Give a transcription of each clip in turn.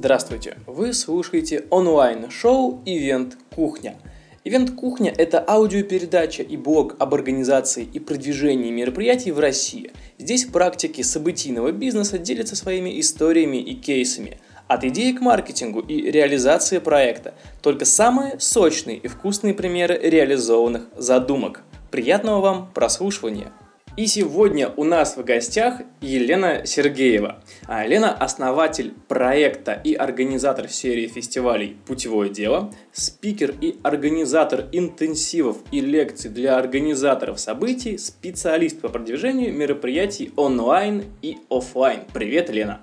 Здравствуйте! Вы слушаете онлайн-шоу «Ивент Кухня». «Ивент Кухня» — это аудиопередача и блог об организации и продвижении мероприятий в России. Здесь практики событийного бизнеса делятся своими историями и кейсами – от идеи к маркетингу и реализации проекта. Только самые сочные и вкусные примеры реализованных задумок. Приятного вам прослушивания! И сегодня у нас в гостях Елена Сергеева. А Елена – основатель проекта и организатор серии фестивалей «Путевое дело», спикер и организатор интенсивов и лекций для организаторов событий, специалист по продвижению мероприятий онлайн и офлайн. Привет, Лена!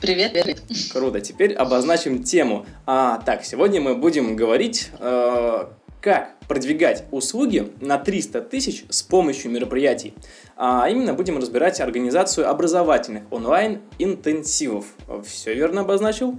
Привет, привет. Круто. Теперь обозначим тему. А, так, сегодня мы будем говорить э, как продвигать услуги на 300 тысяч с помощью мероприятий. А именно будем разбирать организацию образовательных онлайн-интенсивов. Все верно обозначил?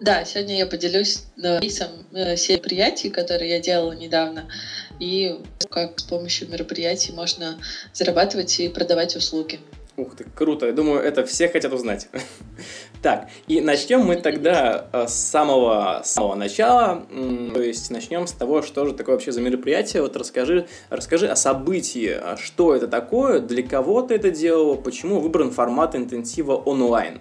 Да, сегодня я поделюсь кейсом э, серии мероприятий, которые я делала недавно, и как с помощью мероприятий можно зарабатывать и продавать услуги. Ух ты, круто. Я думаю, это все хотят узнать. так, и начнем мы тогда э, с самого, самого начала. То есть начнем с того, что же такое вообще за мероприятие. Вот расскажи, расскажи о событии. Что это такое, для кого ты это делал, почему выбран формат интенсива онлайн?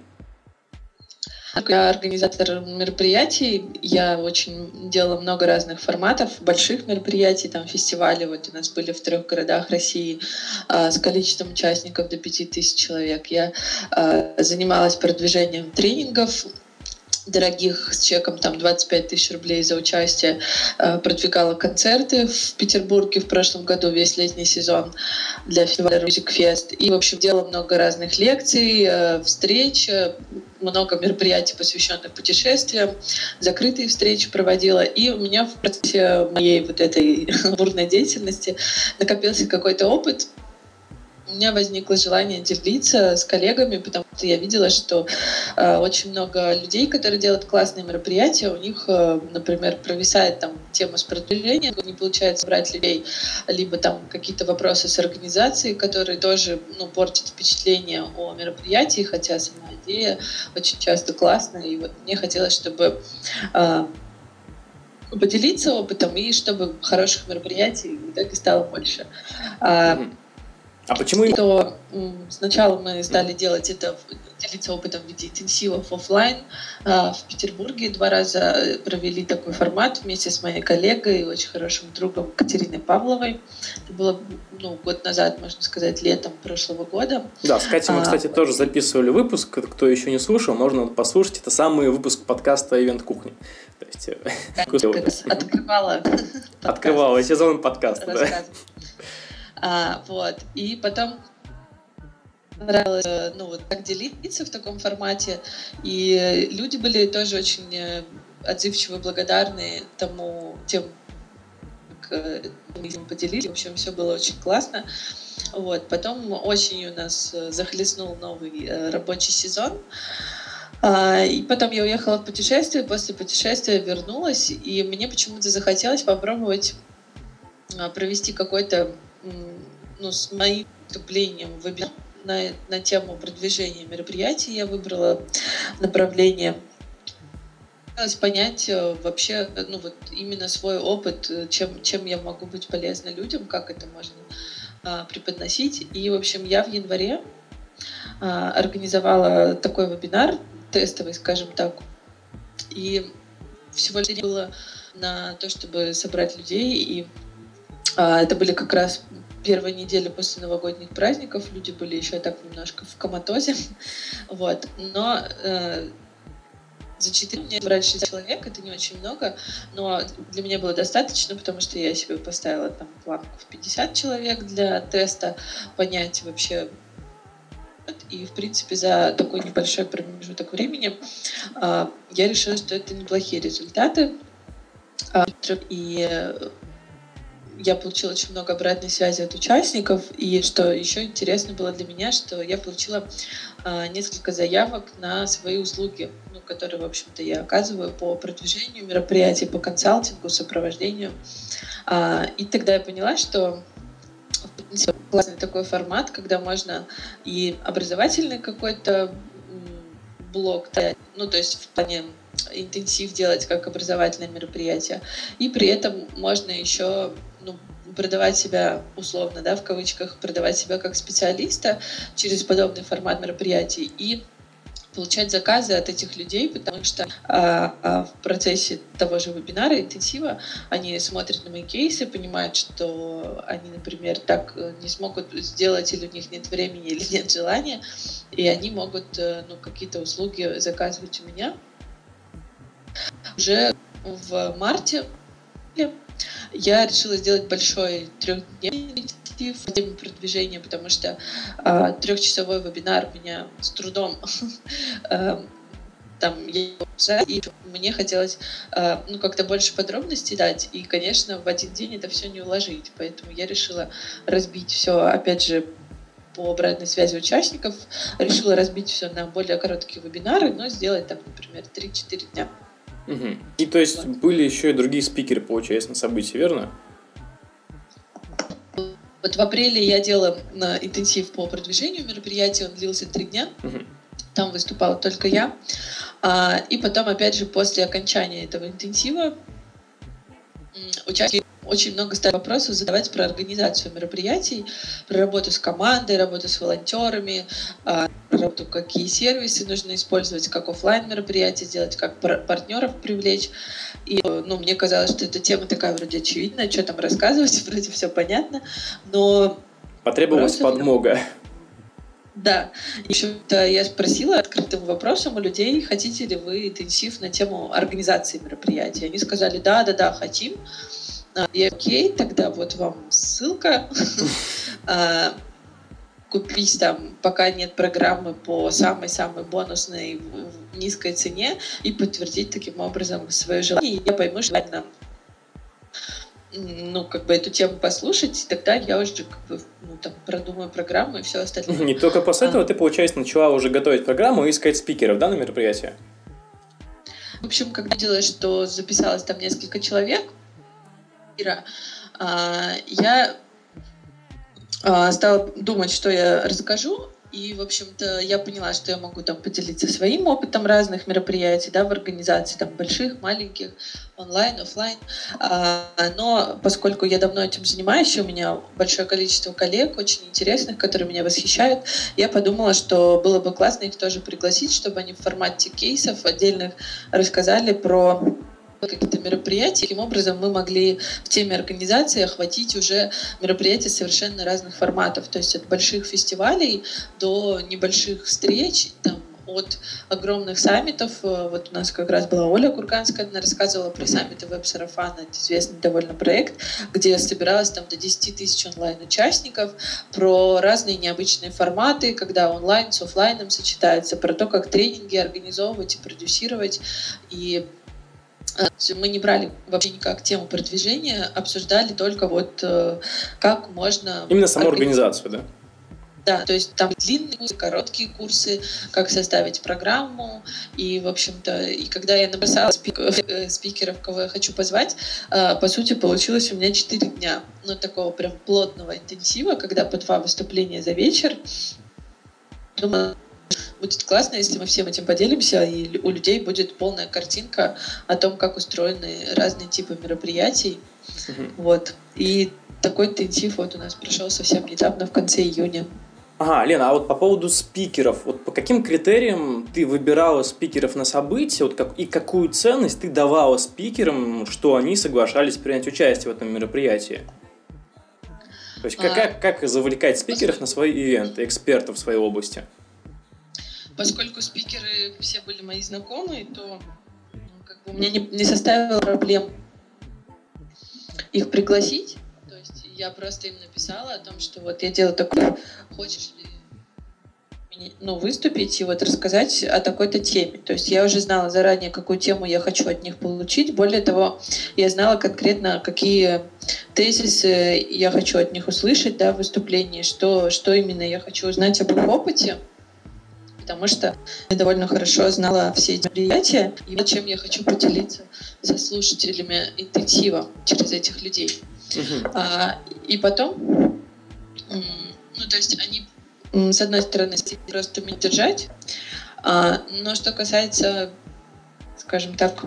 Я организатор мероприятий, я очень делала много разных форматов, больших мероприятий, там фестивали, вот у нас были в трех городах России а, с количеством участников до 5000 человек. Я а, занималась продвижением тренингов, дорогих с чеком там 25 тысяч рублей за участие. Э, продвигала концерты в Петербурге в прошлом году, весь летний сезон для фестиваля Music Fest. И, в общем, делала много разных лекций, э, встреч, э, много мероприятий, посвященных путешествиям, закрытые встречи проводила. И у меня в процессе моей вот этой бурной деятельности накопился какой-то опыт, у меня возникло желание делиться с коллегами, потому что я видела, что э, очень много людей, которые делают классные мероприятия, у них, э, например, провисает там тема с продвижением, не получается брать людей, либо там какие-то вопросы с организацией, которые тоже ну, портят впечатление о мероприятии, хотя сама идея очень часто классная, и вот мне хотелось, чтобы э, поделиться опытом и чтобы хороших мероприятий в итоге стало больше. Mm-hmm. А почему... Что сначала мы стали делать это, делиться опытом в виде интенсивов офлайн. А, в Петербурге два раза провели такой формат вместе с моей коллегой, очень хорошим другом Катериной Павловой. Это было ну, год назад, можно сказать, летом прошлого года. Да, с Катей мы, а, кстати, тоже записывали выпуск. Кто еще не слушал, можно послушать. Это самый выпуск подкаста «Ивент Кухни». То есть... Э, открывала. Открывала сезон подкаста, да. А, вот. И потом нравилось, ну, вот как делиться в таком формате. И люди были тоже очень э, отзывчивы, благодарны тому, тем, как э, мы поделились. В общем, все было очень классно. Вот. Потом осенью нас э, захлестнул новый рабочий сезон. А, и потом я уехала в путешествие, после путешествия вернулась, и мне почему-то захотелось попробовать а, провести какой-то ну, с моим выступлением вебинар на, на тему продвижения мероприятий я выбрала направление понять э, вообще, ну вот именно свой опыт, э, чем, чем я могу быть полезна людям, как это можно а, преподносить. И, в общем, я в январе а, организовала такой вебинар, тестовый, скажем так. И всего лишь было на то, чтобы собрать людей. И а, это были как раз первой неделе после новогодних праздников люди были еще так немножко в коматозе, вот, но э, за 4 дня собрать 6 человек, это не очень много, но для меня было достаточно, потому что я себе поставила там планку в 50 человек для теста, понять вообще, и, в принципе, за такой небольшой промежуток времени э, я решила, что это неплохие результаты. Э, и я получила очень много обратной связи от участников. И что еще интересно было для меня, что я получила э, несколько заявок на свои услуги, ну, которые, в общем-то, я оказываю по продвижению мероприятий, по консалтингу, сопровождению. Э, и тогда я поняла, что классный такой формат, когда можно и образовательный какой-то блок, ну, то есть в плане интенсив делать как образовательное мероприятие. И при этом можно еще ну, продавать себя условно, да, в кавычках, продавать себя как специалиста через подобный формат мероприятий и получать заказы от этих людей, потому что а, а в процессе того же вебинара, интенсива, они смотрят на мои кейсы, понимают, что они, например, так э, не смогут сделать, или у них нет времени, или нет желания, и они могут э, ну, какие-то услуги заказывать у меня. Уже в марте я решила сделать большой трехдневный в теме продвижения, потому что э, трехчасовой вебинар меня с трудом. Э, там я и мне хотелось э, ну как-то больше подробностей дать и конечно в один день это все не уложить. Поэтому я решила разбить все опять же по обратной связи участников решила разбить все на более короткие вебинары но сделать так например 3-4 дня Угу. И то есть были еще и другие спикеры, получается, на событии, верно? Вот в апреле я делала на интенсив по продвижению мероприятия, он длился три дня. Угу. Там выступала только я. А, и потом, опять же, после окончания этого интенсива участники очень много стали вопросов задавать про организацию мероприятий, про работу с командой, работу с волонтерами, а, про работу, какие сервисы нужно использовать, как офлайн мероприятия делать, как партнеров привлечь. И ну, мне казалось, что эта тема такая вроде очевидная, что там рассказывать, вроде все понятно, но... Потребовалась подмога. Да. Еще-то я спросила открытым вопросом у людей, хотите ли вы интенсив на тему организации мероприятия. Они сказали, да, да, да, хотим. А, я окей, тогда вот вам ссылка. А, купить там, пока нет программы по самой-самой бонусной низкой цене и подтвердить таким образом свое желание. И я пойму, что желательно ну, как бы эту тему послушать, и тогда я уже как бы, ну, там, продумаю программу и все остальное. Не только после этого а. ты, получается, начала уже готовить программу и искать спикеров, да, на мероприятие? В общем, когда делаешь, что записалось там несколько человек, Ира, а, я а, стала думать, что я расскажу, и, в общем-то, я поняла, что я могу там поделиться своим опытом разных мероприятий, да, в организации, там, больших, маленьких, онлайн, офлайн. А, но поскольку я давно этим занимаюсь, у меня большое количество коллег, очень интересных, которые меня восхищают, я подумала, что было бы классно их тоже пригласить, чтобы они в формате кейсов отдельных рассказали про какие-то мероприятия. Таким образом, мы могли в теме организации охватить уже мероприятия совершенно разных форматов. То есть от больших фестивалей до небольших встреч, там, от огромных саммитов. Вот у нас как раз была Оля Курганская, она рассказывала про саммиты веб-сарафана, это известный довольно проект, где собиралось там до 10 тысяч онлайн-участников, про разные необычные форматы, когда онлайн с офлайном сочетается, про то, как тренинги организовывать и продюсировать. И Э, мы не брали вообще никак тему продвижения, обсуждали только вот э, как можно... Именно саму организацию, да? Да, то есть там длинные курсы, короткие курсы, как составить программу. И, в общем-то, и когда я написала э, спикеров, кого я хочу позвать, по сути, получилось у меня 4 дня. Ну, такого прям плотного интенсива, когда по два выступления за вечер. Думаю, будет классно, если мы всем этим поделимся, и у людей будет полная картинка о том, как устроены разные типы мероприятий. Угу. Вот. И такой интенсив вот у нас прошел совсем недавно, в конце июня. Ага, Лена, а вот по поводу спикеров, вот по каким критериям ты выбирала спикеров на события, вот как, и какую ценность ты давала спикерам, что они соглашались принять участие в этом мероприятии? То есть как, а, как, как завлекать спикеров на свои ивенты, экспертов в своей области? Поскольку спикеры все были мои знакомые, то ну, как бы, меня не, не составило проблем их пригласить. То есть я просто им написала о том, что вот я делаю такое, хочешь ли ну, выступить и вот рассказать о такой-то теме. То есть я уже знала заранее, какую тему я хочу от них получить. Более того, я знала конкретно, какие тезисы я хочу от них услышать да, в выступлении, что, что именно я хочу узнать об их опыте потому что я довольно хорошо знала все эти мероприятия, и вот чем я хочу поделиться со слушателями интенсива через этих людей. Uh-huh. А, и потом, ну, то есть они, с одной стороны, просто меня держать, А, но что касается скажем так,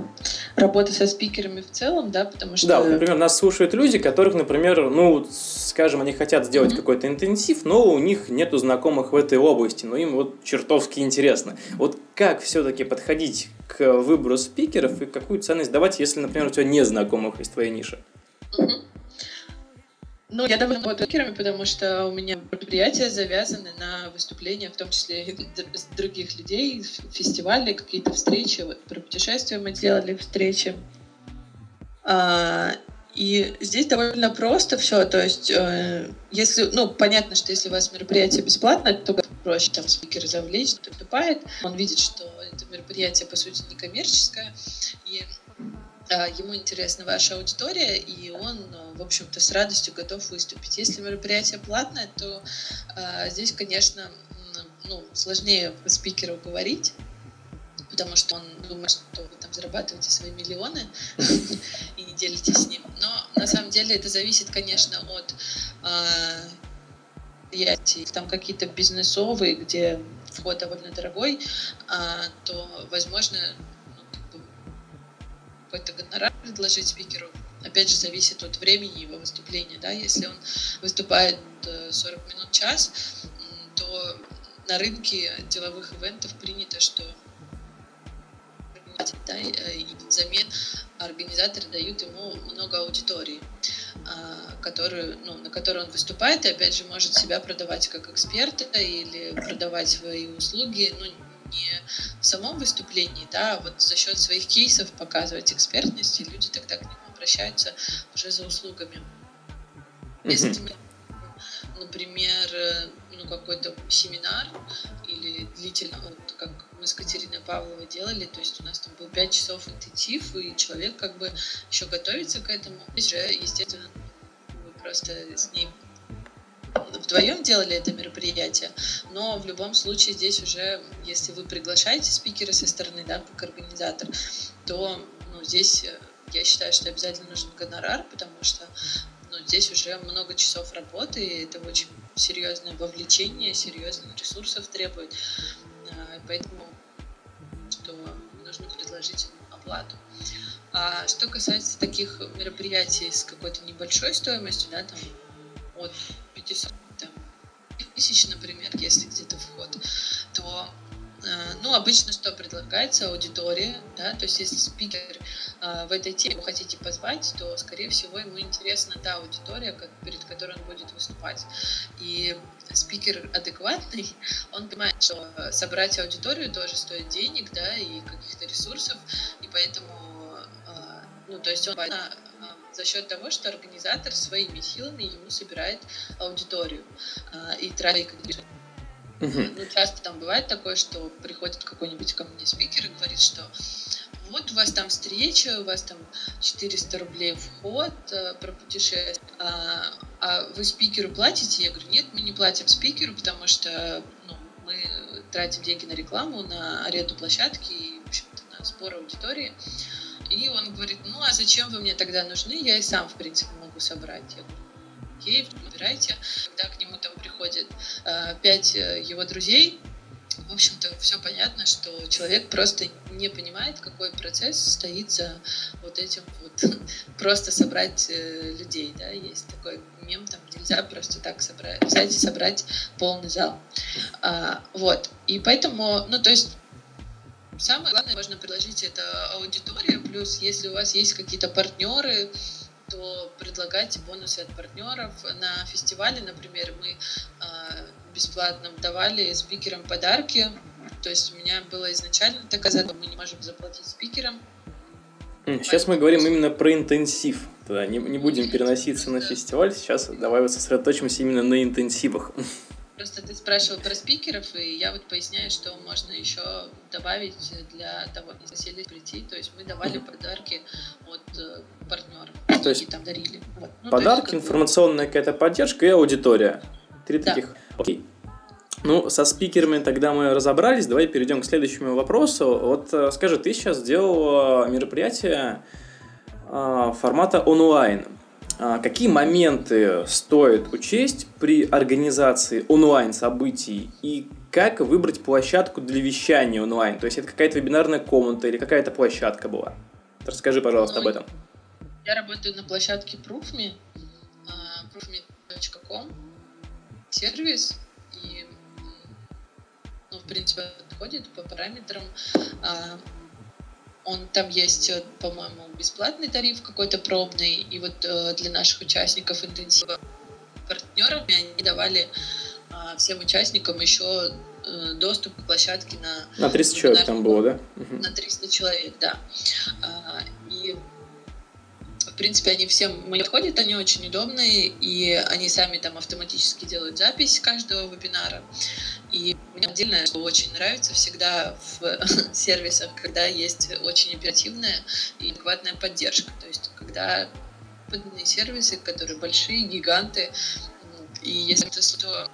работы со спикерами в целом, да, потому что... Да, вот, например, нас слушают люди, которых, например, ну, скажем, они хотят сделать mm-hmm. какой-то интенсив, но у них нету знакомых в этой области, но им вот чертовски интересно. Вот как все-таки подходить к выбору спикеров и какую ценность давать, если, например, у тебя нет знакомых из твоей ниши? Mm-hmm. Ну, я давно работаю спикерами, потому что у меня мероприятия завязаны на выступления, в том числе других людей, фестивали, какие-то встречи. Вот про путешествия мы делали встречи. А, и здесь довольно просто все. То есть, э, если, ну, понятно, что если у вас мероприятие бесплатное, то проще там спикер завлечь, выступает. Он видит, что это мероприятие, по сути, не коммерческое. И ему интересна ваша аудитория, и он, э, в общем-то, с радостью готов выступить. Если мероприятие платное, то э, здесь, конечно, ну, сложнее спикеру говорить, потому что он думает, что вы там зарабатываете свои миллионы и не делитесь с ним. Но на самом деле это зависит, конечно, от предприятий. Там какие-то бизнесовые, где вход довольно дорогой, а, то, возможно, какой-то гонорар предложить спикеру. Опять же, зависит от времени его выступления. Да? Если он выступает 40 э, минут, час, то на рынке деловых ивентов принято, что да, и взамен организаторы дают ему много аудитории, а, которую, ну, на которой он выступает, и опять же может себя продавать как эксперта или продавать свои услуги, ну, не в самом выступлении, да, а вот за счет своих кейсов показывать экспертность, и люди тогда к нему обращаются уже за услугами. Если, например, э, ну, какой-то семинар или длительно, вот как мы с Катериной Павловой делали, то есть у нас там был 5 часов интенсив, и человек как бы еще готовится к этому. Здесь же, естественно, вы просто с ней вдвоем делали это мероприятие, но в любом случае здесь уже, если вы приглашаете спикера со стороны, да, как организатор, то ну, здесь э, я считаю, что обязательно нужен гонорар, потому что ну, здесь уже много часов работы, и это очень серьезное вовлечение, серьезных ресурсов требует. А, поэтому что нужно предложить оплату. А что касается таких мероприятий с какой-то небольшой стоимостью, да, там от 500 там, тысяч, например, если где-то вход, то э, ну, обычно что предлагается? Аудитория, да, то есть если спикер э, в этой теме вы хотите позвать, то, скорее всего, ему интересна та аудитория, как, перед которой он будет выступать. И спикер адекватный, он понимает, что собрать аудиторию тоже стоит денег, да, и каких-то ресурсов, и поэтому, э, ну, то есть он за счет того, что организатор своими силами ему собирает аудиторию а, и тратит. Ну, часто там бывает такое, что приходит какой-нибудь ко мне спикер и говорит, что вот у вас там встреча, у вас там 400 рублей вход э, про путешествие, а, а вы спикеру платите? Я говорю, нет, мы не платим спикеру, потому что ну, мы тратим деньги на рекламу, на аренду площадки и, в общем-то, на сбор аудитории. И он говорит, ну а зачем вы мне тогда нужны? Я и сам, в принципе, могу собрать. Я говорю, окей, выбирайте. Когда к нему там приходит э, пять э, его друзей, в общем-то, все понятно, что человек просто не понимает, какой процесс стоит за вот этим вот просто собрать э, людей, да, есть такой мем, там нельзя просто так собрать, взять и собрать полный зал. А, вот, и поэтому, ну, то есть Самое главное, можно предложить это аудитория, плюс если у вас есть какие-то партнеры, то предлагайте бонусы от партнеров. На фестивале, например, мы э, бесплатно давали спикерам подарки. То есть у меня было изначально такая задача, мы не можем заплатить спикерам. Сейчас мы говорим именно про интенсив. Да, не, не будем переноситься на фестиваль. Сейчас давай вот сосредоточимся именно на интенсивах. Просто ты спрашивал про спикеров, и я вот поясняю, что можно еще добавить для того, если хотели прийти. То есть мы давали подарки от э, партнеров. То есть там дарили. Вот. Ну, подарки, есть, информационная какая-то поддержка и аудитория. Три да. таких. Окей. Ну, со спикерами тогда мы разобрались. Давай перейдем к следующему вопросу. Вот э, скажи, ты сейчас сделал мероприятие а, формата онлайн. А, какие моменты стоит учесть при организации онлайн событий и как выбрать площадку для вещания онлайн? То есть это какая-то вебинарная комната или какая-то площадка была? Расскажи, пожалуйста, ну, об этом. Я работаю на площадке Proofme, а, proofme.com, сервис, и, ну, в принципе, подходит по параметрам. А, он там есть, э, по-моему, бесплатный тариф какой-то пробный, и вот э, для наших участников интенсива партнерами они давали а, всем участникам еще э, доступ к площадке на... На 300 человек там было, да? На 300 человек, да. А, и в принципе, они всем мне подходят, они очень удобные, и они сами там автоматически делают запись каждого вебинара. И мне отдельно что очень нравится всегда в сервисах, когда есть очень оперативная и адекватная поддержка. То есть, когда подобные сервисы, которые большие, гиганты, и если то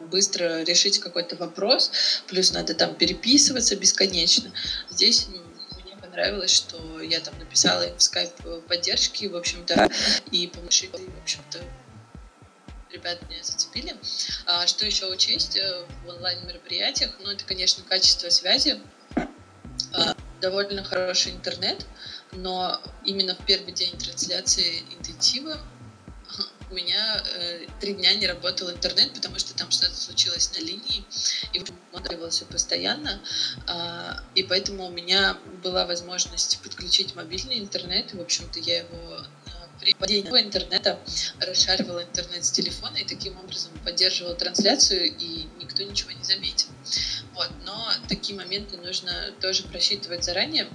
быстро решить какой-то вопрос, плюс надо там переписываться бесконечно. Здесь понравилось, что я там написала им в скайп поддержки, в общем-то, и помощи, в общем-то, ребят меня зацепили. А, что еще учесть э, в онлайн-мероприятиях? Ну, это, конечно, качество связи. А, довольно хороший интернет, но именно в первый день трансляции интенсива у меня э, три дня не работал интернет, потому что там что-то случилось на линии, и монтировался постоянно, э, и поэтому у меня была возможность подключить мобильный интернет, и, в общем-то, я его при введении интернета расшаривала интернет с телефона и таким образом поддерживала трансляцию, и никто ничего не заметил. Вот. Но такие моменты нужно тоже просчитывать заранее,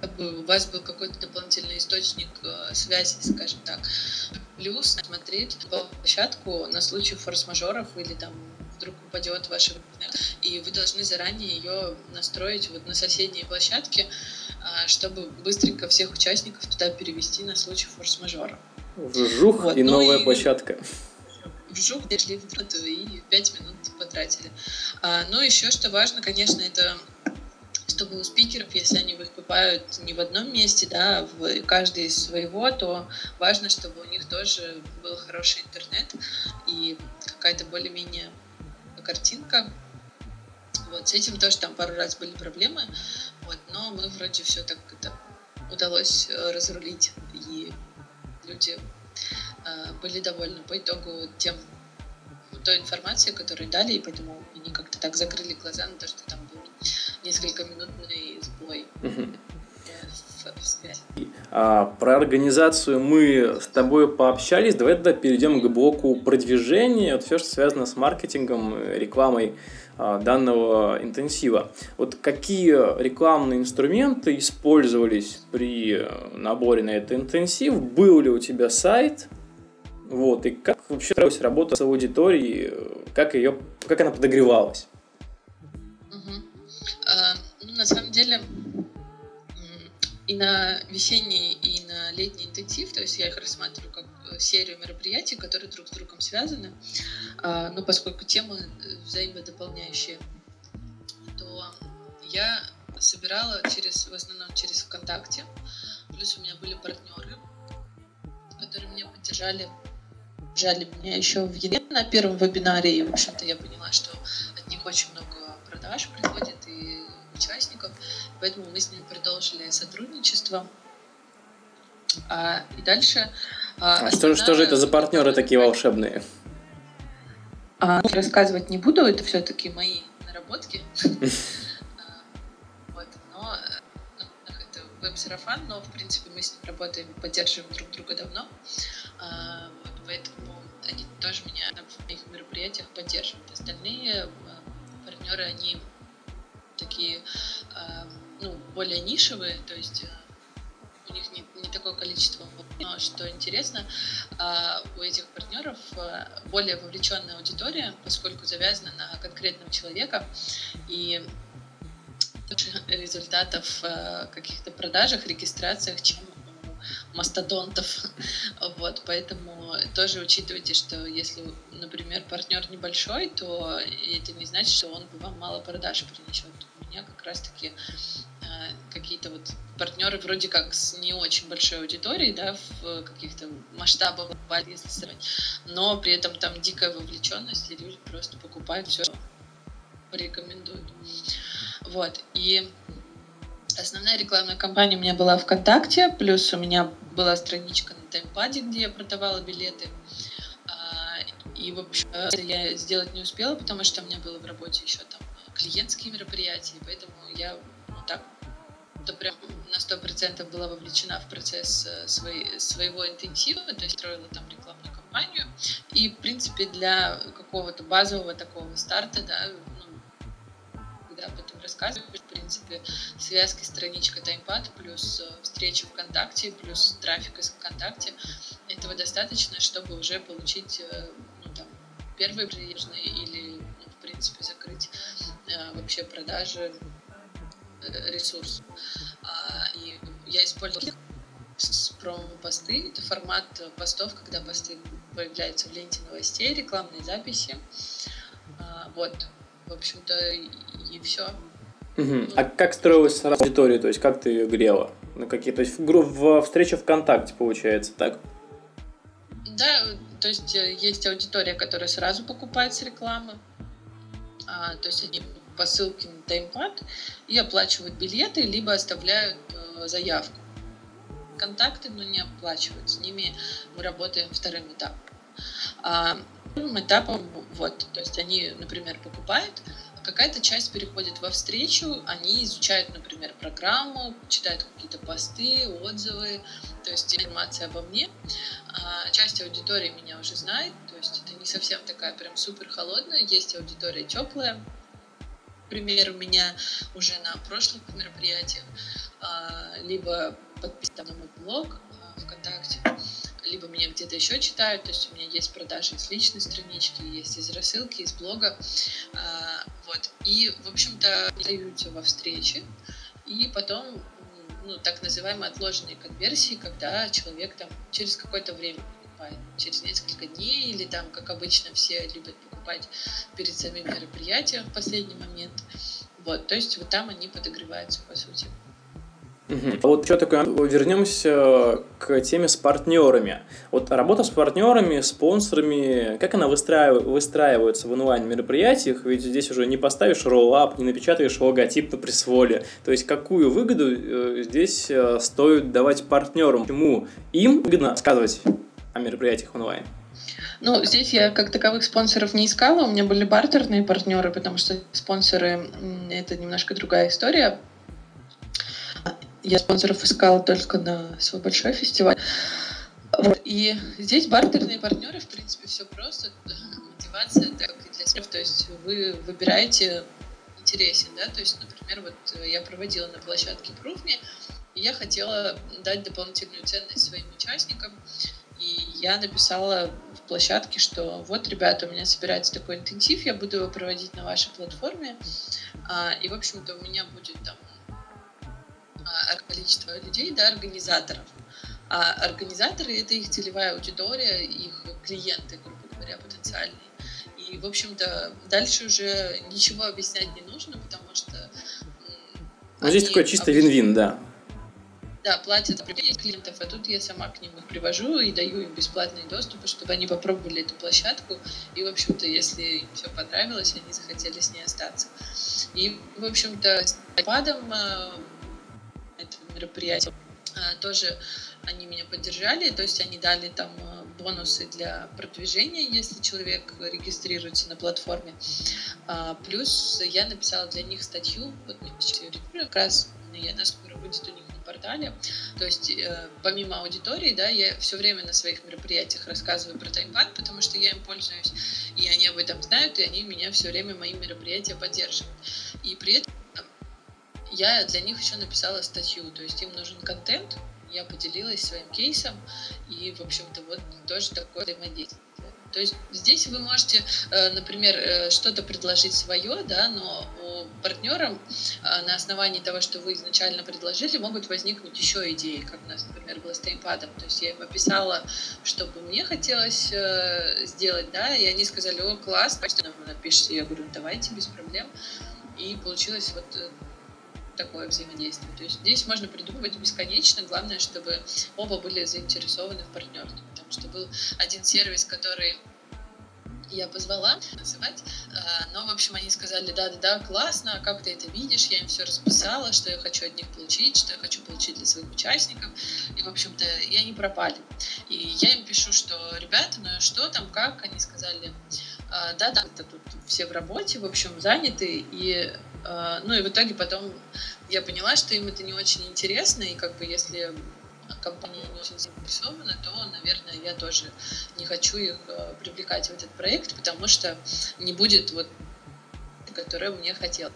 чтобы у вас был какой-то дополнительный источник э, связи, скажем так. Плюс смотреть площадку на случай форс-мажоров или там вдруг упадет ваша и вы должны заранее ее настроить вот на соседней площадке, чтобы быстренько всех участников туда перевести на случай форс-мажора. Жух вот. и ну новая и... площадка. Вжух, дошли в и пять минут потратили. А, ну, еще что важно, конечно, это чтобы у спикеров, если они выступают не в одном месте, да, а в каждый из своего, то важно, чтобы у них тоже был хороший интернет и какая-то более-менее картинка. Вот, с этим тоже там пару раз были проблемы, вот, но мы вроде все так это удалось э, разрулить, и люди э, были довольны по итогу тем, той информацией, которую дали, и поэтому они как-то так закрыли глаза на то, что там был несколько минутный сбой. А, про организацию мы с тобой пообщались. Давай тогда перейдем к блоку продвижения. Вот все, что связано с маркетингом, рекламой а, данного интенсива. Вот какие рекламные инструменты использовались при наборе на этот интенсив? Был ли у тебя сайт? Вот, и как вообще строилась работа с аудиторией, как, ее, как она подогревалась? А, ну, на самом деле, и на весенний, и на летний интенсив, то есть я их рассматриваю как э, серию мероприятий, которые друг с другом связаны, а, но поскольку темы э, взаимодополняющие, то я собирала через, в основном через ВКонтакте, плюс у меня были партнеры, которые меня поддержали, поддержали меня еще в январе на первом вебинаре, и, в общем-то, я поняла, что от них очень много продаж приходит и участников, поэтому мы с ними продолжили сотрудничество. А, и дальше... А, а что, что же это за партнеры такие волшебные? А, рассказывать не буду, это все-таки мои наработки. Вот, но ну, это веб-сарафан, но в принципе мы с ним работаем, поддерживаем друг друга давно. А, вот, поэтому они тоже меня в моих мероприятиях поддерживают. Остальные партнеры, они такие, ну, более нишевые, то есть них не, не такое количество. Но что интересно, э, у этих партнеров более вовлеченная аудитория, поскольку завязана на конкретного человека, и результатов каких-то продажах, регистрациях, чем мастодонтов. Вот, поэтому тоже учитывайте, что если, например, партнер небольшой, то это не значит, что он вам мало продаж принесет. У меня как раз-таки какие-то вот партнеры вроде как с не очень большой аудиторией, да, в каких-то масштабах, если сравнить, но при этом там дикая вовлеченность, и люди просто покупают все, порекомендуют. Вот, и основная рекламная кампания у меня была ВКонтакте, плюс у меня была страничка на таймпаде, где я продавала билеты. А, и, в общем, я сделать не успела, потому что у меня было в работе еще там клиентские мероприятия, поэтому я ну, так то прям на сто процентов была вовлечена в процесс э, своей, своего интенсива, то есть строила там рекламную кампанию. И, в принципе, для какого-то базового такого старта, да, об этом рассказываешь, в принципе, связки страничка Таймпад плюс э, встречи ВКонтакте, плюс трафик из ВКонтакте, этого достаточно, чтобы уже получить э, ну, там, первые приезжие или, ну, в принципе, закрыть вообще продажи ресурс. А, и я использовала промо-посты. Это формат постов, когда посты появляются в ленте новостей, рекламные записи. А, вот, в общем-то, и все. Угу. А как строилась аудитория, то есть как ты ее грела? На какие, то есть в, в встрече ВКонтакте получается, так? Да, то есть э, есть аудитория, которая сразу покупает с рекламы, а, то есть они по ссылке на таймпад и оплачивают билеты, либо оставляют э, заявку. Контакты, но не оплачивают. С ними мы работаем вторым этапом. А этапом, вот, то есть они, например, покупают, какая-то часть переходит во встречу, они изучают, например, программу, читают какие-то посты, отзывы, то есть информация обо мне. А часть аудитории меня уже знает, то есть это не совсем такая прям супер холодная, есть аудитория теплая, пример, у меня уже на прошлых мероприятиях, а, либо подписан на мой блог а, ВКонтакте, либо меня где-то еще читают, то есть у меня есть продажи с личной странички, есть из рассылки, из блога, а, вот, и, в общем-то, даются во встрече, и потом ну, так называемые отложенные конверсии, когда человек там через какое-то время покупает, через несколько дней, или там, как обычно, все любят покупать перед самим мероприятием в последний момент. Вот, то есть вот там они подогреваются, по сути. Угу. Вот что такое, вернемся к теме с партнерами. Вот работа с партнерами, спонсорами, как она выстраив... выстраивается в онлайн-мероприятиях, ведь здесь уже не поставишь роллап, не напечатаешь логотип на пресс-воле. То есть какую выгоду э, здесь э, стоит давать партнерам? Почему им выгодно сказывать о мероприятиях онлайн? Ну, здесь я как таковых спонсоров не искала, у меня были бартерные партнеры, потому что спонсоры — это немножко другая история. Я спонсоров искала только на свой большой фестиваль. Вот. И здесь бартерные партнеры, в принципе, все просто. Мотивация так и для всех. То есть вы выбираете интересен, да, то есть, например, вот я проводила на площадке Proof.me, и я хотела дать дополнительную ценность своим участникам, и я написала в площадке, что вот, ребята, у меня собирается такой интенсив, я буду его проводить на вашей платформе. А, и, в общем-то, у меня будет там количество людей, да, организаторов. А организаторы — это их целевая аудитория, их клиенты, грубо говоря, потенциальные. И, в общем-то, дальше уже ничего объяснять не нужно, потому что... Ну, здесь такой чисто вин-вин, да. Да, платят клиентов, а тут я сама к ним их привожу и даю им бесплатные доступы, чтобы они попробовали эту площадку. И, в общем-то, если им все понравилось, они захотели с ней остаться. И, в общем-то, с iPad мероприятия э, тоже они меня поддержали, то есть они дали там э, бонусы для продвижения, если человек регистрируется на платформе. А, плюс я написала для них статью, вот как раз я на скоро будет у них портале. То есть э, помимо аудитории, да, я все время на своих мероприятиях рассказываю про таймпад, потому что я им пользуюсь, и они об этом знают, и они меня все время мои мероприятия поддерживают. И при этом я для них еще написала статью, то есть им нужен контент, я поделилась своим кейсом, и, в общем-то, вот тоже такое взаимодействие. То есть здесь вы можете, э, например, э, что-то предложить свое, да, но у партнера э, на основании того, что вы изначально предложили, могут возникнуть еще идеи, как у нас, например, было с таймпадом. То есть я им описала, что бы мне хотелось сделать, да, и они сказали, о, класс, вы напишите. Я говорю, давайте, без проблем. И получилось вот такое взаимодействие. То есть здесь можно придумывать бесконечно, главное, чтобы оба были заинтересованы в партнерстве. Потому что был один сервис, который я позвала называть, а, но, в общем, они сказали, да-да-да, классно, как ты это видишь, я им все расписала, что я хочу от них получить, что я хочу получить для своих участников, и, в общем-то, и они пропали. И я им пишу, что, ребята, ну что там, как, они сказали, да-да, это тут все в работе, в общем, заняты, и а, ну и в итоге потом я поняла, что им это не очень интересно, и как бы если компания не очень заинтересована, то, наверное, я тоже не хочу их а, привлекать в этот проект, потому что не будет вот, которое мне хотелось.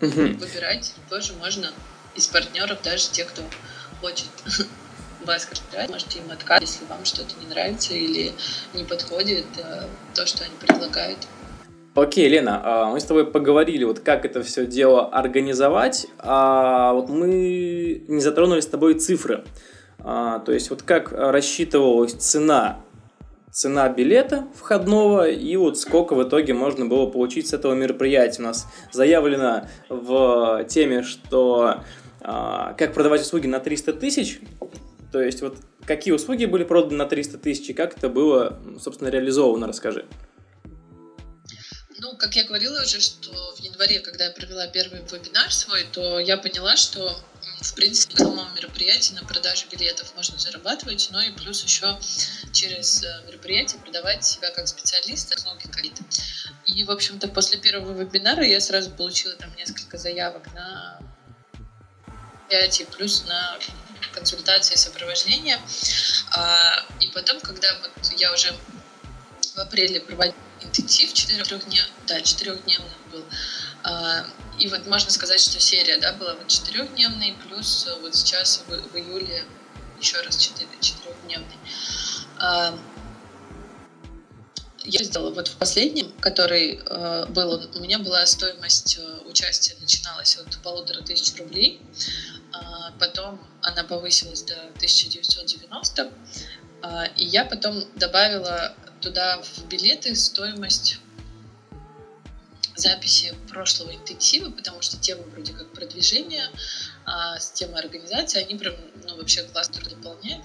Выбирать тоже можно из партнеров, даже те, кто хочет вас выбирать, можете им отказать, если вам что-то не нравится или не подходит а, то, что они предлагают. Окей, Лена, а, мы с тобой поговорили, вот как это все дело организовать, а вот мы не затронули с тобой цифры. А, то есть вот как рассчитывалась цена, цена билета входного и вот сколько в итоге можно было получить с этого мероприятия. У нас заявлено в теме, что а, как продавать услуги на 300 тысяч, то есть вот какие услуги были проданы на 300 тысяч и как это было, собственно, реализовано, расскажи. Ну, как я говорила уже, что в январе, когда я провела первый вебинар свой, то я поняла, что в принципе, в самом мероприятии на продаже билетов можно зарабатывать, но и плюс еще через э, мероприятие продавать себя как специалиста, услуги какие-то. И, в общем-то, после первого вебинара я сразу получила там несколько заявок на мероприятие, плюс на консультации сопровождения. А, и потом, когда вот я уже в апреле проводила интенсив четырехдневный, да, четырехдневный был. А, и вот можно сказать, что серия, да, была вот четырехдневный, плюс вот сейчас в, в июле еще раз четырехдневный. А, я сделала вот в последнем, который э, был, у меня была стоимость э, участия начиналась от полутора тысяч рублей, потом она повысилась до 1990, э, и я потом добавила туда в билеты стоимость записи прошлого интенсива, потому что тема вроде как продвижения, а с темой организации они прям, ну, вообще классно дополняют.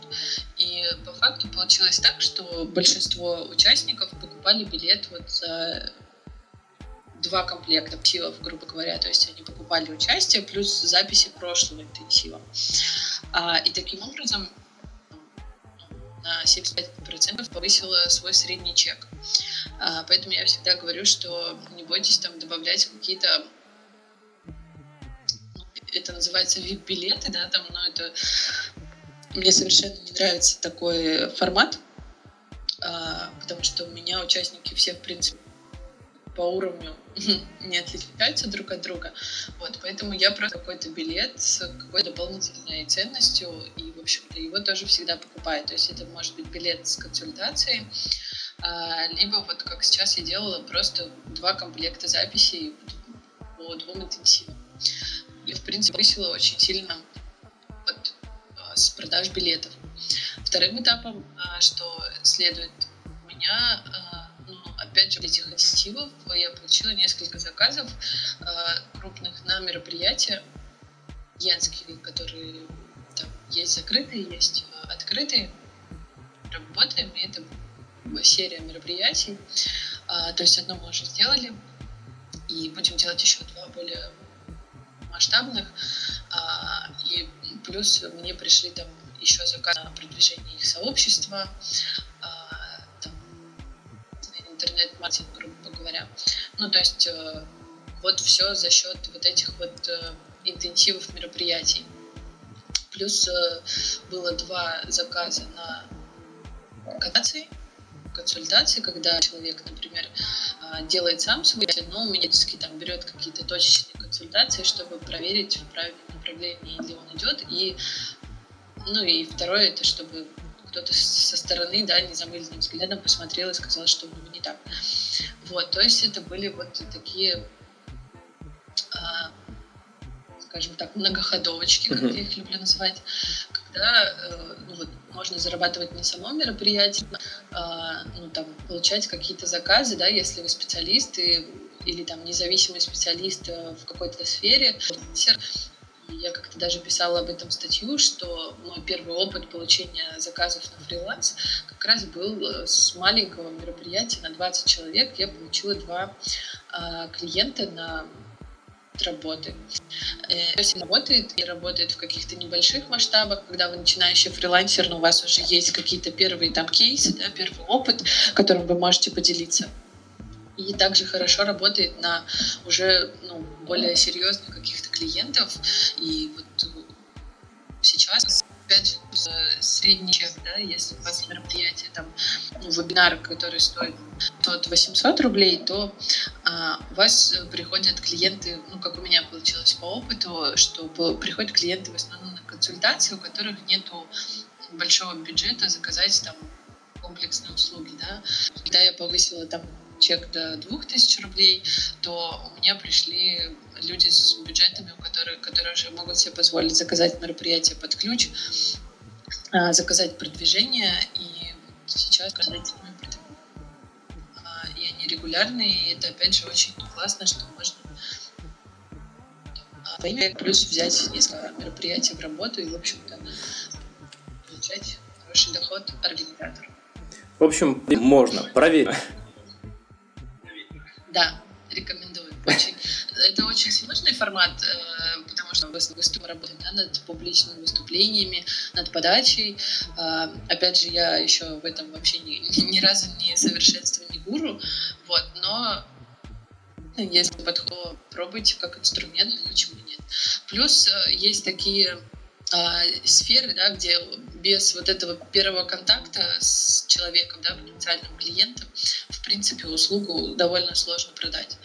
И по факту получилось так, что большинство участников покупали билет вот за два комплекта интенсивов, грубо говоря, то есть они покупали участие плюс записи прошлого интенсива. А, и таким образом на 75% повысила свой средний чек. А, поэтому я всегда говорю, что не бойтесь там добавлять какие-то это называется VIP-билеты, да, там, но это мне совершенно не нравится такой формат, а, потому что у меня участники все, в принципе, по уровню не отличаются друг от друга. Вот, поэтому я просто какой-то билет с какой-то дополнительной ценностью, и, в общем-то, его тоже всегда покупаю. То есть это может быть билет с консультацией, а, либо вот как сейчас я делала, просто два комплекта записей по двум интенсивам. И, в принципе, повысила очень сильно вот, а, с продаж билетов. Вторым этапом, а, что следует у меня, опять же, этих инициативов я получила несколько заказов э, крупных на мероприятия янские, которые там есть закрытые, есть э, открытые. Работаем, и это серия мероприятий. Э, то есть одно мы уже сделали, и будем делать еще два более масштабных. Э, и плюс мне пришли там еще заказ на продвижение их сообщества, интернет-маркетинг, грубо говоря. Ну, то есть э, вот все за счет вот этих вот э, интенсивов мероприятий. Плюс э, было два заказа на консультации, консультации, когда человек, например, делает сам свой, но меня там берет какие-то точечные консультации, чтобы проверить, в правильном направлении ли он идет. И, ну и второе, это чтобы кто-то со стороны, да, незамыленным взглядом посмотрел и сказал, что ну, не так. Вот, то есть это были вот такие а, скажем так, многоходовочки, как я их люблю называть, когда э, ну, вот, можно зарабатывать на самом мероприятии, а, ну, там, получать какие-то заказы, да, если вы специалисты или там независимый специалист э, в какой-то сфере. Я как-то даже писала об этом статью, что мой первый опыт получения заказов на фриланс как раз был э, с маленького мероприятия на 20 человек. Я получила два а, клиента на работы. Если э, работает и работает в каких-то небольших масштабах, когда вы начинающий фрилансер, но у вас уже есть какие-то первые там кейсы, да, первый опыт, которым вы можете поделиться. И также хорошо работает на уже ну, более серьезных каких-то клиентов. И вот сейчас опять э, средний чек, да, если у вас мероприятие, там, ну, вебинар, который стоит от 800 рублей, то а, у вас приходят клиенты, ну, как у меня получилось по опыту, что приходят клиенты в основном на консультации, у которых нету большого бюджета заказать там комплексные услуги, да. Когда я повысила там чек до 2000 рублей, то у меня пришли люди с бюджетами, у которых, которые уже могут себе позволить заказать мероприятие под ключ, а, заказать продвижение, и сейчас а, и они регулярные, и это опять же очень классно, что можно а, плюс взять несколько мероприятий в работу и, в общем-то, получать хороший доход организатору. В общем, можно, проверить. Да, рекомендую. Очень, это очень сложный формат, э, потому что выступ работать да, над публичными выступлениями, над подачей. А, опять же, я еще в этом вообще ни, ни разу не совершенство, не гуру, вот, но если подход, пробуйте как инструмент, почему нет. Плюс э, есть такие сферы, да, где без вот этого первого контакта с человеком, да, потенциальным клиентом, в принципе, услугу довольно сложно продать.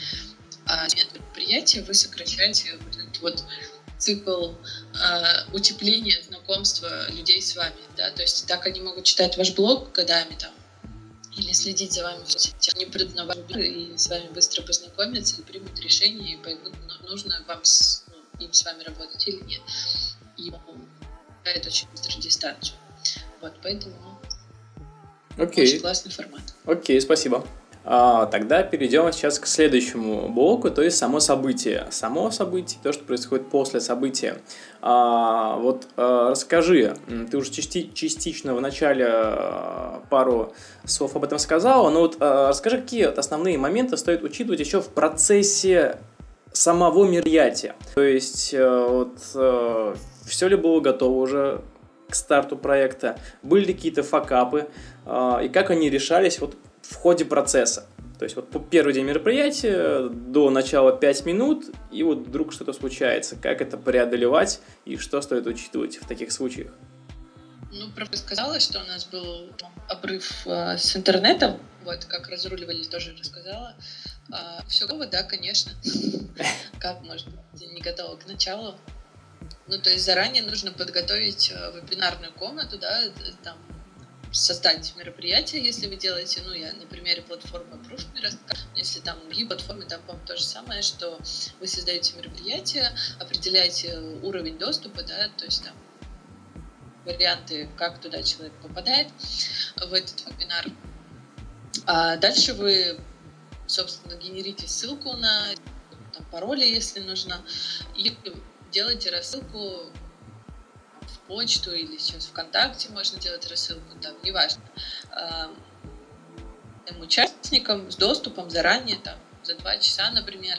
А нет предприятия вы сокращаете вот этот вот цикл э, утепления знакомства людей с вами, да, то есть так они могут читать ваш блог годами там, или следить за вами в соцсетях, они придут на ваш и с вами быстро познакомятся, и примут решение, и поймут, нужно вам с, ну, им с вами работать или нет и это очень быстро дистанцию. Вот, поэтому Окей. очень классный формат. Окей, спасибо. А, тогда перейдем сейчас к следующему блоку, то есть само событие. Само событие, то, что происходит после события. А, вот а, расскажи, ты уже части, частично в начале а, пару слов об этом сказала, но вот а, расскажи, какие вот основные моменты стоит учитывать еще в процессе самого мероприятия. То есть э, вот э, все ли было готово уже к старту проекта, были ли какие-то факапы, э, и как они решались вот в ходе процесса. То есть вот по первый день мероприятия до начала 5 минут, и вот вдруг что-то случается. Как это преодолевать и что стоит учитывать в таких случаях? Ну, правда сказала, что у нас был обрыв э, с интернетом, вот, как разруливали, тоже рассказала. А, все готово, да, конечно. Как можно быть не готово к началу? Ну, то есть заранее нужно подготовить э, вебинарную комнату, да, там, создать мероприятие, если вы делаете, ну, я на примере платформы Proofme если там другие платформы, там, по-моему, то же самое, что вы создаете мероприятие, определяете уровень доступа, да, то есть там варианты, как туда человек попадает в этот вебинар. А дальше вы собственно, генерите ссылку на там, пароли, если нужно, и делайте рассылку в почту или сейчас ВКонтакте можно делать рассылку, там, неважно, участникам с доступом заранее, там, за два часа, например,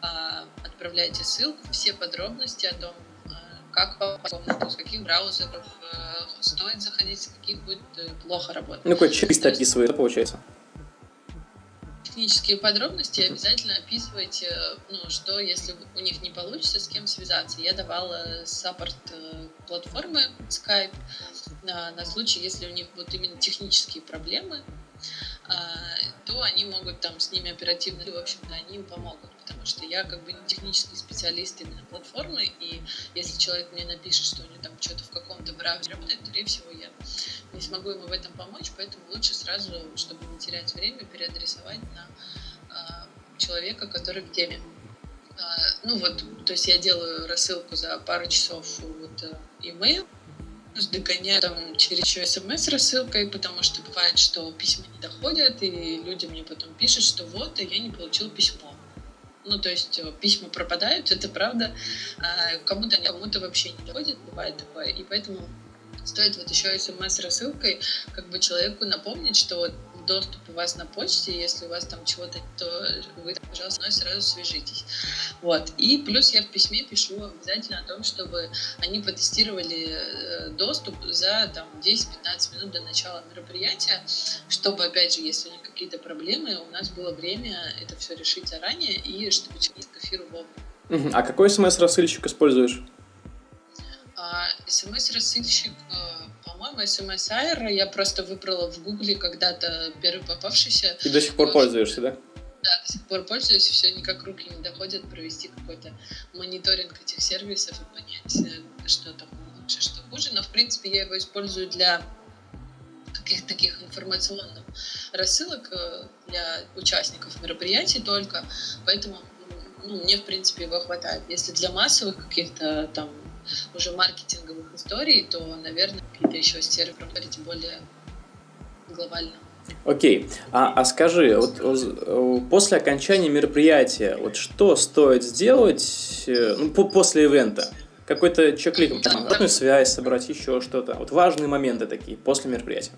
а, отправляйте ссылку, все подробности о том, а, как попасть комнату, с каких браузеров э, стоит заходить, с каких будет э, плохо работать. Ну, какой чек описывает, получается технические подробности обязательно описывайте, ну, что если у них не получится, с кем связаться. Я давала саппорт э, платформы Skype на, на случай, если у них будут именно технические проблемы. То они могут там с ними оперативно, и, в общем-то, они им помогут, потому что я как бы не технический специалист именно платформы, и если человек мне напишет, что у него там что-то в каком-то браузере работает, скорее всего, я не смогу ему в этом помочь, поэтому лучше сразу, чтобы не терять время, переадресовать на э, человека, который в теме. Э, ну вот, то есть я делаю рассылку за пару часов вот э, догоняю там через еще смс рассылкой, потому что бывает, что письма не доходят, и люди мне потом пишут, что вот, а я не получил письмо. Ну, то есть э, письма пропадают, это правда. А кому-то кому-то вообще не доходит, бывает такое. И поэтому стоит вот еще смс-рассылкой как бы человеку напомнить, что доступ у вас на почте, если у вас там чего-то, то вы, пожалуйста, мной сразу свяжитесь. Вот. И плюс я в письме пишу обязательно о том, чтобы они потестировали э, доступ за там 10-15 минут до начала мероприятия, чтобы, опять же, если у них какие-то проблемы, у нас было время это все решить заранее и чтобы человек к эфиру вовремя. А какой смс-рассыльщик используешь? А, смс-рассыльщик э, по-моему, SMS Air я просто выбрала в Гугле когда-то первый попавшийся. И до сих пор пользуешься, да? Да, до сих пор пользуюсь, все никак руки не доходят провести какой-то мониторинг этих сервисов и понять, э, что там лучше, что хуже. Но, в принципе, я его использую для каких-то таких информационных рассылок э, для участников мероприятий только, поэтому ну, мне, в принципе, его хватает. Если для массовых каких-то там уже маркетинговых историй, то, наверное, еще серверы говорить более глобально. Окей. Okay. А, а скажи, вот после окончания мероприятия, вот что стоит сделать э, ну, по, после ивента? Какой-то чек-лик, обратную связь собрать, еще что-то. Вот важные моменты такие после мероприятия.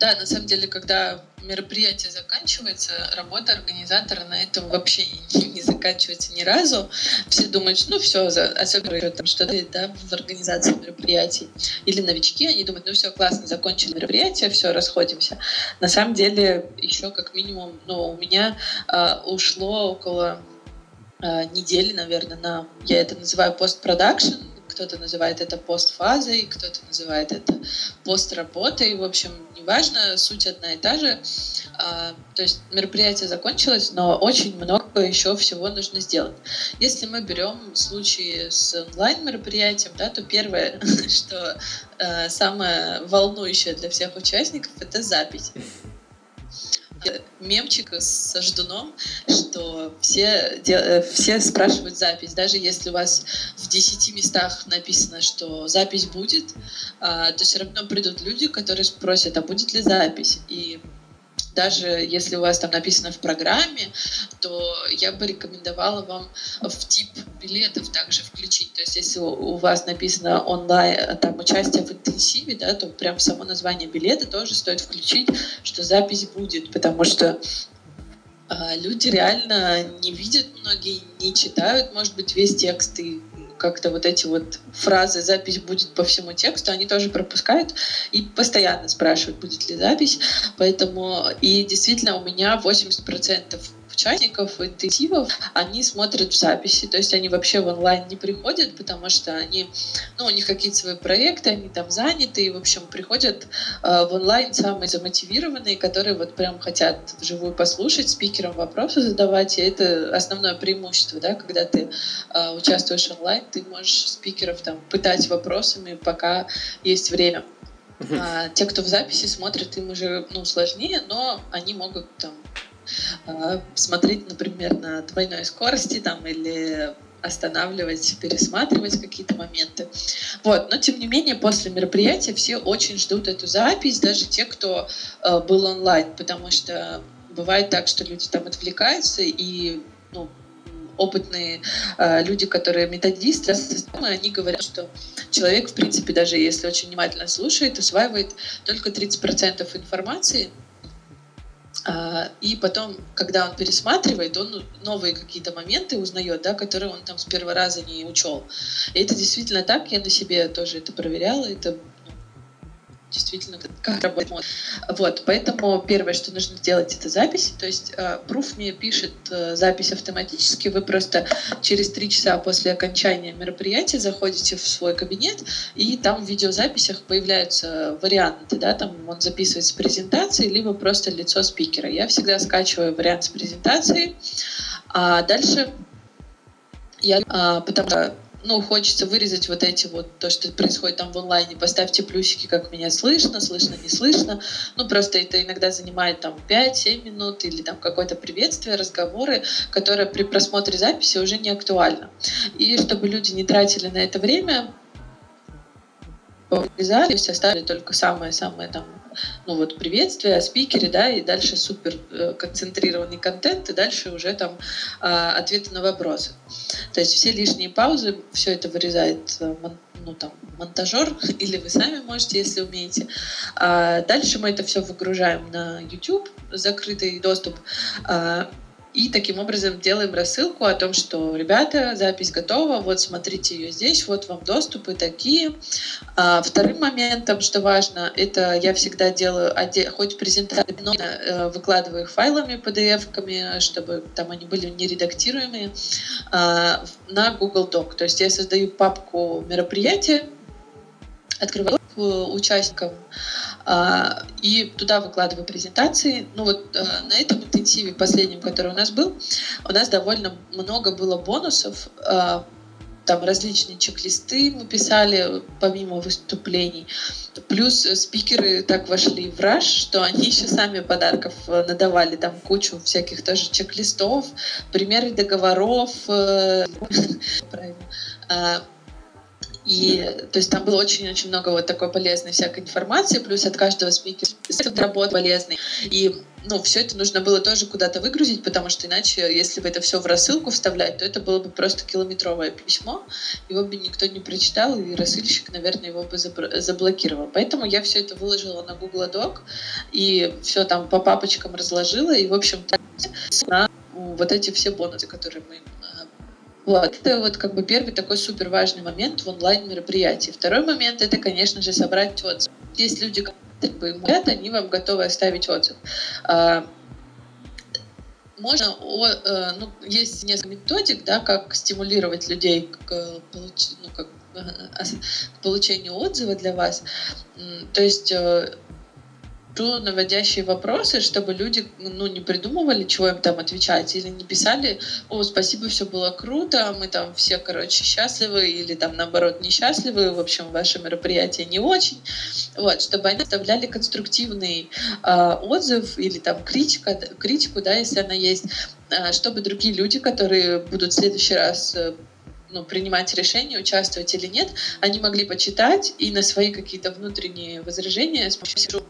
Да, на самом деле, когда мероприятие заканчивается, работа организатора на этом вообще не, заканчивается ни разу. Все думают, ну все, особенно там что-то да, в организации мероприятий. Или новички, они думают, ну все, классно, закончили мероприятие, все, расходимся. На самом деле, еще как минимум, ну, у меня э, ушло около э, недели, наверное, на, я это называю постпродакшн, кто-то называет это постфазой, кто-то называет это постработой. В общем, неважно, суть одна и та же. А, то есть мероприятие закончилось, но очень много еще всего нужно сделать. Если мы берем случаи с онлайн-мероприятием, да, то первое, что э, самое волнующее для всех участников, это запись мемчик с ждуном, что все, э, все спрашивают запись. Даже если у вас в 10 местах написано, что запись будет, а, то все равно придут люди, которые спросят, а будет ли запись. И даже если у вас там написано в программе, то я бы рекомендовала вам в тип билетов также включить. То есть если у вас написано онлайн, там участие в интенсиве, да, то прям само название билета тоже стоит включить, что запись будет, потому что а, люди реально не видят, многие не читают, может быть, весь текст и как-то вот эти вот фразы «запись будет по всему тексту», они тоже пропускают и постоянно спрашивают, будет ли запись. Поэтому и действительно у меня 80% участников интенсивов, они смотрят в записи, то есть они вообще в онлайн не приходят, потому что они, ну, у них какие-то свои проекты, они там заняты, и, в общем, приходят э, в онлайн самые замотивированные, которые вот прям хотят вживую послушать, спикерам вопросы задавать, и это основное преимущество, да, когда ты э, участвуешь онлайн, ты можешь спикеров там пытать вопросами, пока есть время. А, те, кто в записи смотрят, им уже ну, сложнее, но они могут там смотреть, например, на двойной скорости там, или останавливать, пересматривать какие-то моменты. Вот. Но, тем не менее, после мероприятия все очень ждут эту запись, даже те, кто э, был онлайн, потому что бывает так, что люди там отвлекаются, и ну, опытные э, люди, которые методисты, они говорят, что человек, в принципе, даже если очень внимательно слушает, усваивает только 30% информации, и потом, когда он пересматривает, он новые какие-то моменты узнает, да, которые он там с первого раза не учел. И это действительно так, я на себе тоже это проверяла, это ну, действительно как работает. Вот, поэтому первое, что нужно сделать, это запись. То есть э, ProofMe пишет э, запись автоматически. Вы просто через три часа после окончания мероприятия заходите в свой кабинет, и там в видеозаписях появляются варианты, да, там он записывает с презентацией, либо просто лицо спикера. Я всегда скачиваю вариант с презентацией, а дальше я, а, потому что ну, хочется вырезать вот эти вот, то, что происходит там в онлайне, поставьте плюсики, как меня слышно, слышно, не слышно. Ну, просто это иногда занимает там 5-7 минут или там какое-то приветствие, разговоры, которое при просмотре записи уже не актуально. И чтобы люди не тратили на это время, то есть оставили только самое-самое там ну вот приветствие о спикере, да, и дальше супер э, концентрированный контент, и дальше уже там э, ответы на вопросы. То есть все лишние паузы, все это вырезает э, ну, там, монтажер, или вы сами можете, если умеете. А дальше мы это все выгружаем на YouTube, закрытый доступ. А, и таким образом делаем рассылку о том, что, ребята, запись готова, вот смотрите ее здесь, вот вам доступы такие. А вторым моментом, что важно, это я всегда делаю хоть презентации, но э, выкладываю их файлами, PDF-ками, чтобы там они были нередактируемые, а, на Google Doc. То есть я создаю папку мероприятия, открываю участникам а, и туда выкладываю презентации. Ну вот а, на этом интенсиве последнем, который у нас был, у нас довольно много было бонусов. А, там различные чек-листы мы писали помимо выступлений. Плюс спикеры так вошли в раш, что они еще сами подарков э, надавали там кучу всяких тоже чек-листов, примеры договоров. Э, правильно и то есть там было очень-очень много вот такой полезной всякой информации, плюс от каждого спикера работы полезный. И ну, все это нужно было тоже куда-то выгрузить, потому что иначе, если бы это все в рассылку вставлять, то это было бы просто километровое письмо, его бы никто не прочитал, и рассыльщик, наверное, его бы заблокировал. Поэтому я все это выложила на Google Doc, и все там по папочкам разложила, и, в общем-то, на вот эти все бонусы, которые мы вот. Это вот как бы первый такой супер важный момент в онлайн-мероприятии. Второй момент — это, конечно же, собрать отзыв. Есть люди, которые говорят, они вам готовы оставить отзыв. А, можно, э, ну, есть несколько методик, да, как стимулировать людей к, ну, как, к получению отзыва для вас. То есть пишу наводящие вопросы, чтобы люди ну, не придумывали, чего им там отвечать, или не писали, о, спасибо, все было круто, мы там все, короче, счастливы, или там, наоборот, несчастливы, в общем, ваше мероприятие не очень. Вот, чтобы они оставляли конструктивный э, отзыв или там критика, критику, да, если она есть, э, чтобы другие люди, которые будут в следующий раз э, ну, принимать решение, участвовать или нет, они могли почитать и на свои какие-то внутренние возражения с помощью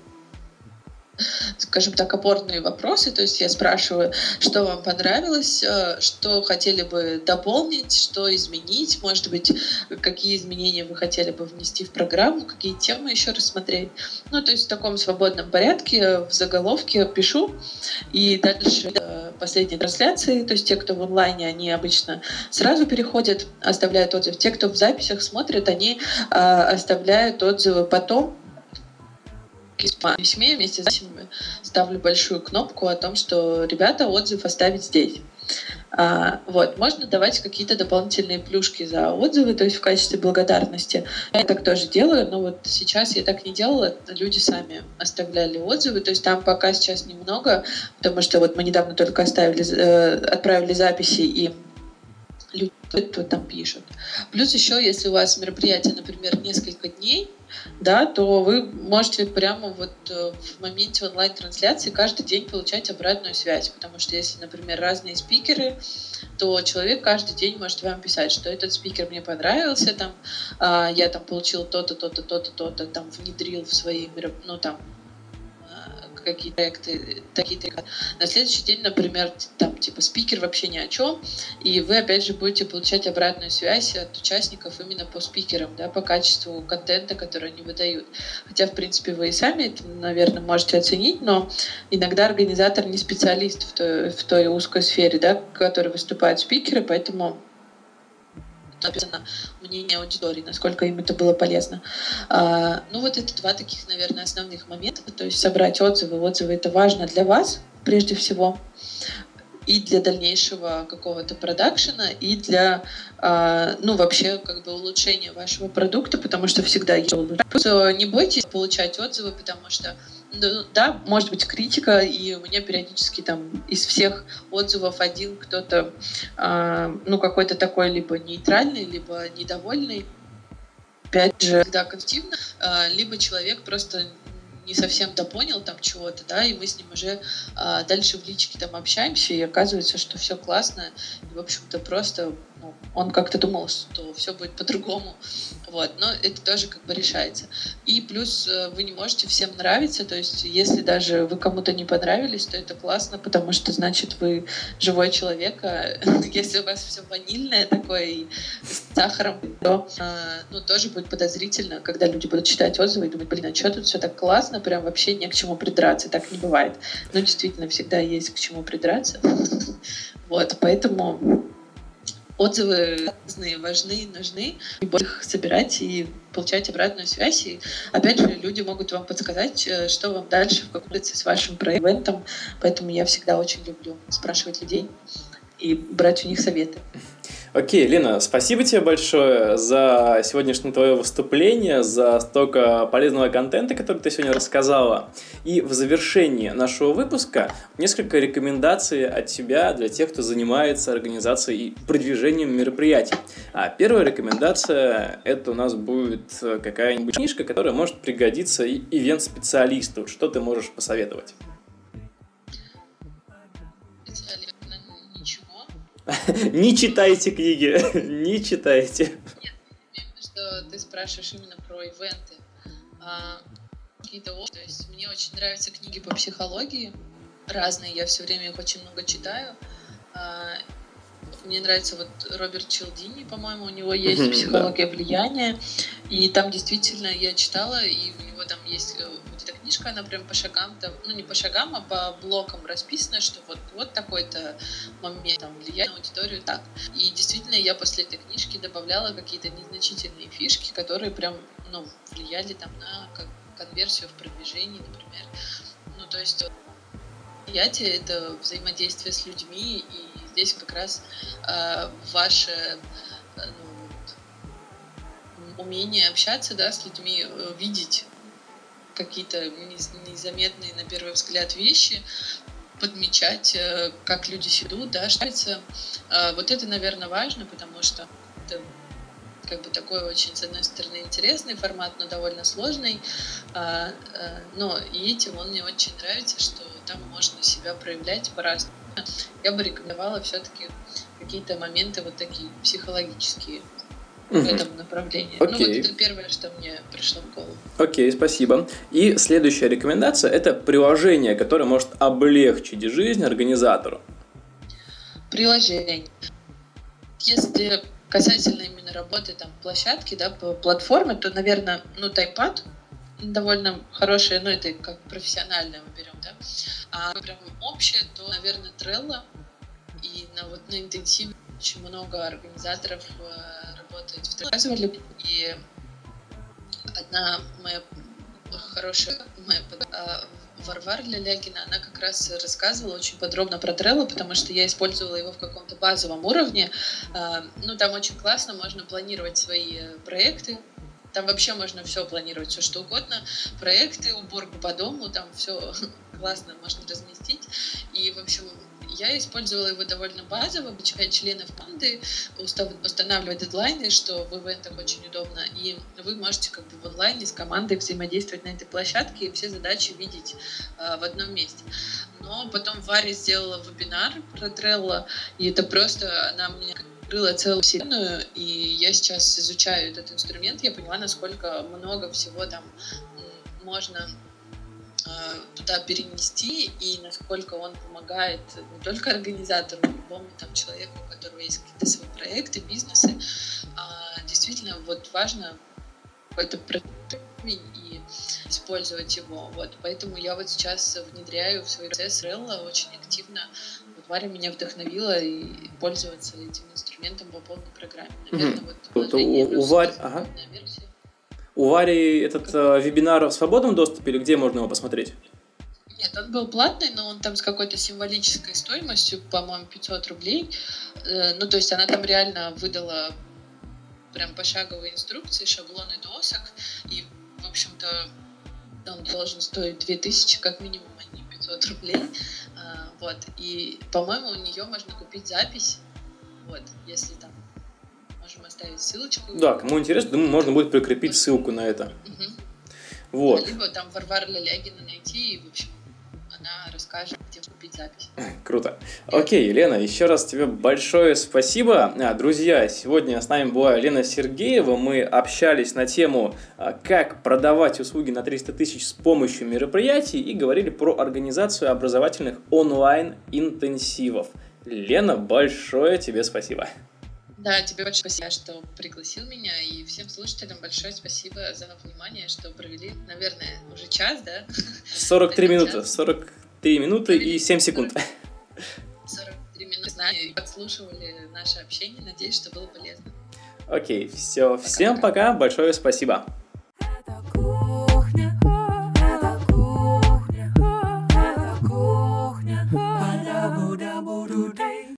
скажем так, опорные вопросы. То есть я спрашиваю, что вам понравилось, э, что хотели бы дополнить, что изменить, может быть, какие изменения вы хотели бы внести в программу, какие темы еще рассмотреть. Ну, то есть в таком свободном порядке в заголовке пишу. И дальше э, последние трансляции, то есть те, кто в онлайне, они обычно сразу переходят, оставляют отзыв. Те, кто в записях смотрят, они э, оставляют отзывы потом. В письме вместе с этим ставлю большую кнопку о том, что ребята отзыв оставить здесь. А, вот, можно давать какие-то дополнительные плюшки за отзывы, то есть в качестве благодарности. Я так тоже делаю, но вот сейчас я так не делала, люди сами оставляли отзывы, то есть там пока сейчас немного, потому что вот мы недавно только оставили, э, отправили записи и люди там пишут. Плюс еще, если у вас мероприятие, например, несколько дней, да, то вы можете прямо вот э, в моменте онлайн-трансляции каждый день получать обратную связь, потому что если, например, разные спикеры, то человек каждый день может вам писать, что этот спикер мне понравился, там, а, я там получил то-то, то-то, то-то, то-то, там, внедрил в свои, ну, там, какие-то проекты, такие На следующий день, например, там типа спикер вообще ни о чем, и вы опять же будете получать обратную связь от участников именно по спикерам, да, по качеству контента, который они выдают. Хотя, в принципе, вы и сами это, наверное, можете оценить, но иногда организатор не специалист в той, в той узкой сфере, да, в которой выступают спикеры, поэтому написано мнение аудитории, насколько им это было полезно. А, ну вот это два таких, наверное, основных момента. То есть собрать отзывы. Отзывы это важно для вас прежде всего и для дальнейшего какого-то продакшена, и для, э, ну, вообще, как бы улучшения вашего продукта, потому что всегда есть Не бойтесь получать отзывы, потому что да, может быть критика, и у меня периодически там из всех отзывов один кто-то, э, ну, какой-то такой либо нейтральный, либо недовольный. Опять же, всегда конструктивно, э, либо человек просто не совсем допонял там чего-то, да, и мы с ним уже а, дальше в личке там общаемся, и оказывается, что все классно, и, в общем-то, просто ну, он как-то думал, что все будет по-другому, вот, но это тоже как бы решается. И плюс э, вы не можете всем нравиться, то есть если даже вы кому-то не понравились, то это классно, потому что значит вы живой человек, а если у вас все ванильное такое и с сахаром, то э, ну, тоже будет подозрительно, когда люди будут читать отзывы и думать, блин, а что тут все так классно, прям вообще не к чему придраться, так не бывает. Но действительно всегда есть к чему придраться. Вот, поэтому отзывы разные, важны, нужны. Их собирать и получать обратную связь. И опять же, люди могут вам подсказать, э, что вам дальше в каком с вашим проектом. Поэтому я всегда очень люблю спрашивать людей и брать у них советы. Окей, Лена, спасибо тебе большое за сегодняшнее твое выступление, за столько полезного контента, который ты сегодня рассказала. И в завершении нашего выпуска несколько рекомендаций от тебя для тех, кто занимается организацией и продвижением мероприятий. А первая рекомендация – это у нас будет какая-нибудь книжка, которая может пригодиться и ивент-специалисту. Что ты можешь посоветовать? Не читайте книги, не читайте. Нет, что ты спрашиваешь именно про ивенты. А, какие-то то есть мне очень нравятся книги по психологии, разные, я все время их очень много читаю. А, мне нравится вот Роберт Челдини, по-моему, у него есть психология влияния, и там действительно я читала, и у него там есть э, книжка, она прям по шагам, ну не по шагам, а по блокам расписана, что вот, вот такой-то момент там, влияет на аудиторию так. И действительно я после этой книжки добавляла какие-то незначительные фишки, которые прям ну, влияли там на как, конверсию в продвижении, например. Ну то есть восприятие — это взаимодействие с людьми, и здесь как раз э, ваше э, ну, умение общаться да, с людьми, э, видеть какие-то незаметные на первый взгляд вещи, подмечать, э, как люди ведут, да, это. Э, вот это, наверное, важно, потому что это как бы такой очень, с одной стороны, интересный формат, но довольно сложный. А, э, но и этим он мне очень нравится, что там можно себя проявлять по-разному. Я бы рекомендовала все-таки какие-то моменты вот такие психологические в этом направлении. Okay. Ну, вот это первое, что мне пришло в голову. Окей, спасибо. И следующая рекомендация – это приложение, которое может облегчить жизнь организатору. Приложение. Если касательно именно работы там площадки, да, по платформе, то, наверное, ну, Тайпад довольно хорошее, ну, это как профессиональное мы берем, да. А прям общее, то, наверное, Trello. И на вот на интенсиве очень много организаторов э, работать в рассказывали. И одна моя хорошая моя а, Варвара Лялягина, она как раз рассказывала очень подробно про Trello, потому что я использовала его в каком-то базовом уровне. А, ну, там очень классно, можно планировать свои проекты, там вообще можно все планировать, все что угодно. Проекты, уборку по дому, там все классно можно разместить. И, в общем, я использовала его довольно базово, обучать членов команды, устанавливать дедлайны, что в ивентах очень удобно, и вы можете как бы в онлайне с командой взаимодействовать на этой площадке и все задачи видеть э, в одном месте. Но потом Варя сделала вебинар про Trello, и это просто, она мне открыла целую вселенную, и я сейчас изучаю этот инструмент, я поняла, насколько много всего там можно туда перенести и насколько он помогает не только организатору, но любому там человеку, у которого есть какие-то свои проекты, бизнесы. А действительно, вот важно какой-то и использовать его. Вот, поэтому я вот сейчас внедряю в свой процесс Релла очень активно. Вот Варя меня вдохновила и пользоваться этим инструментом по полной программе. Наверное, Мгм. вот Вот у- у Варь- ага. У Вари этот э, вебинар в свободном доступе или где можно его посмотреть? Нет, он был платный, но он там с какой-то символической стоимостью, по-моему, 500 рублей. Э, Ну, то есть она там реально выдала прям пошаговые инструкции, шаблоны досок. И, в общем-то, он должен стоить 2000 как минимум, а не 500 рублей. А, Вот. И, по-моему, у нее можно купить запись. Вот, если там можем оставить ссылочку. Да, кому интересно, думаю, можно будет прикрепить ссылку на это. Мгм. Вот, Либо там Варвара Лялягина найти, и, в общем, она расскажет, где купить запись. круто. Окей, Лена, еще раз тебе большое спасибо. А, Друзья, сегодня с нами была Лена Сергеева. Мы общались на тему, а, как продавать услуги на 300 тысяч с помощью мероприятий и говорили про организацию образовательных онлайн-интенсивов. Лена, большое тебе спасибо. Да, тебе большое спасибо, что пригласил меня, и всем слушателям большое спасибо за внимание, что провели, наверное, уже час, да? 43 минуты, 43 минуты и 7 секунд. 43 минуты, знаю, подслушивали наше общение, надеюсь, что было полезно. Окей, все, всем пока, большое спасибо.